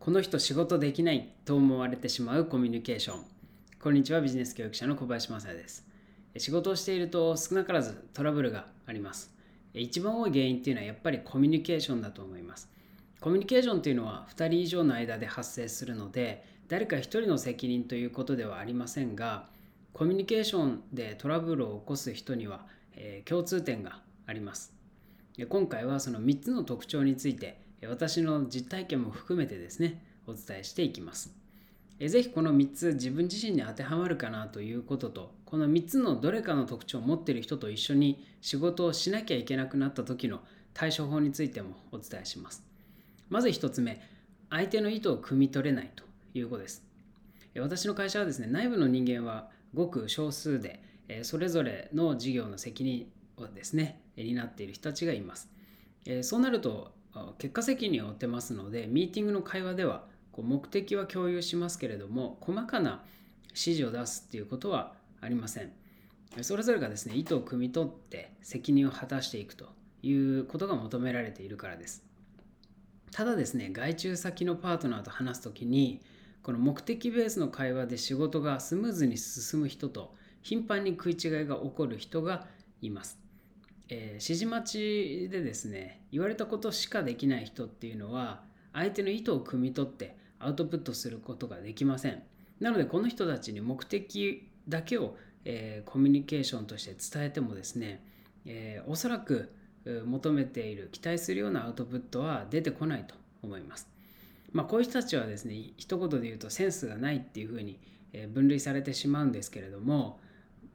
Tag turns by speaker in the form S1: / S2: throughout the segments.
S1: この人仕事できないと思われてしまうコミュニケーション。こんにちはビジネス教育者の小林正也です。仕事をしていると少なからずトラブルがあります。一番多い原因っていうのはやっぱりコミュニケーションだと思います。コミュニケーションというのは2人以上の間で発生するので誰か1人の責任ということではありませんがコミュニケーションでトラブルを起こす人には、えー、共通点があります。今回はその3つの特徴について私の実体験も含めてですねお伝えしていきます。ぜひこの3つ自分自身に当てはまるかなということとこの3つのどれかの特徴を持っている人と一緒に仕事をしなきゃいけなくなった時の対処法についてもお伝えします。まず1つ目相手の意図を汲み取れないということです。私の会社はですね内部の人間はごく少数でそれぞれの事業の責任をですね担っている人たちがいます。そうなると結果責任を負ってますのでミーティングの会話ではこう目的は共有しますけれども細かな指示を出すっていうことはありません。それぞれがですね意図を汲み取って責任を果たしていくということが求められているからです。ただですね外注先のパートナーと話す時にこの目的ベースの会話で仕事がスムーズに進む人と頻繁に食い違いが起こる人がいます。えー、指示待ちでですね言われたことしかできない人っていうのは相手の意図を汲み取ってアウトプットすることができません。なのでこの人たちに目的だけを、えー、コミュニケーションとして伝えてもですね、えー、おそらく求めている期待するようなアウトプットは出てこないと思います。まあこういう人たちはですね一言で言うとセンスがないっていうふうに分類されてしまうんですけれども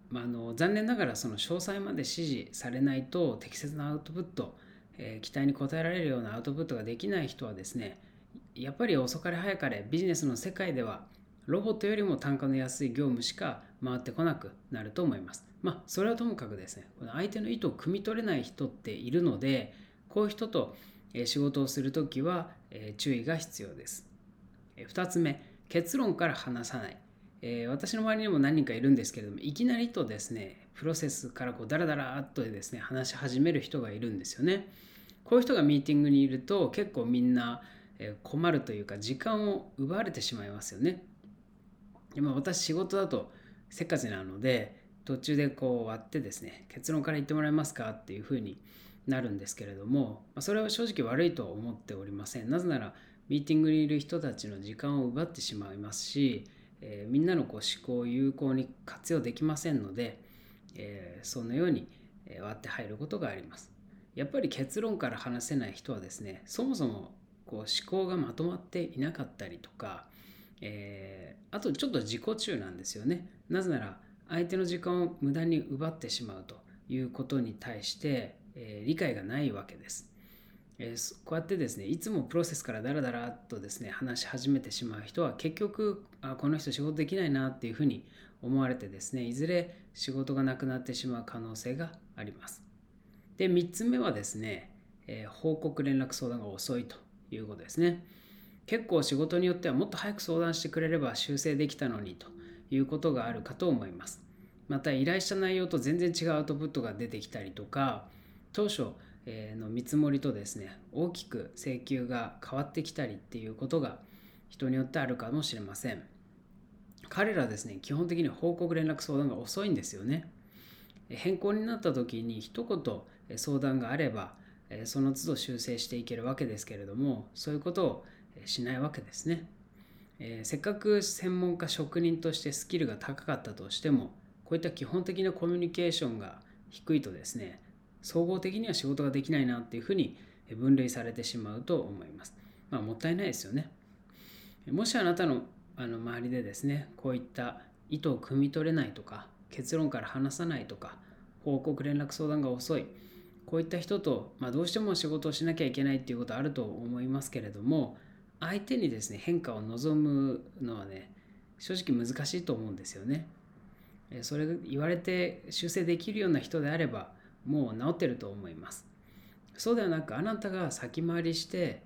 S1: まあ、あの残念ながらその詳細まで指示されないと適切なアウトプット、えー、期待に応えられるようなアウトプットができない人はですねやっぱり遅かれ早かれビジネスの世界ではロボットよりも単価の安い業務しか回ってこなくなると思います。まあ、それはともかくですね、この相手の意図を汲み取れない人っているので、こういう人と仕事をするときは注意が必要です。2つ目、結論から話さない。えー、私の周りにも何人かいるんですけれどもいきなりとですねプロセスからこうダラダラっとですね話し始める人がいるんですよね。こういう人がミーティングにいると結構みんな困るというか時間を奪われてしまいますよね。今私仕事だとせっかちなので途中でこう割ってですね結論から言ってもらえますかっていうふうになるんですけれどもそれは正直悪いとは思っておりません。なぜならミーティングにいる人たちの時間を奪ってしまいますしえー、みんなのこう思考を有効に活用できませんので、えー、そのように割って入ることがあります。やっぱり結論から話せない人はですねそもそもこう思考がまとまっていなかったりとか、えー、あとちょっと自己中なんですよね。なぜなら相手の時間を無駄に奪ってしまうということに対して、えー、理解がないわけです。えー、こうやってですねいつもプロセスからダラダラとですね話し始めてしまう人は結局あこの人仕事できないなっていうふうに思われてですねいずれ仕事がなくなってしまう可能性があります。で3つ目はですね、えー、報告連絡相談が遅いということですね。結構仕事によってはもっと早く相談してくれれば修正できたのにということがあるかと思います。また依頼した内容と全然違うアウトプットが出てきたりとか当初の見積もりとですね大きく請求が変わってきたりっていうことが人によってあるかもしれません。彼らですね基本的に報告連絡相談が遅いんですよね。変更になった時に一言相談があればその都度修正していけるわけですけれどもそういうことをしないわけですね。せっかく専門家職人としてスキルが高かったとしてもこういった基本的なコミュニケーションが低いとですね総合的には仕事ができないなっていうふうに分類されてしまうと思います。まあ、もったいないですよね。もしあなたのあの周りでですね、こういった意図を汲み取れないとか、結論から話さないとか、報告連絡相談が遅い、こういった人と、まあ、どうしても仕事をしなきゃいけないっていうことあると思いますけれども、相手にですね、変化を望むのはね、正直難しいと思うんですよね。それ言われて修正できるような人であれば、もう治ってると思います。そうではなくあなたが先回りして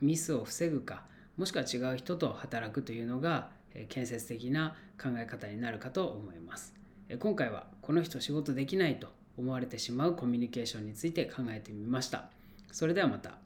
S1: ミスを防ぐかもしくは違う人と働くというのが建設的な考え方になるかと思います。今回はこの人仕事できないと思われてしまうコミュニケーションについて考えてみました。それではまた。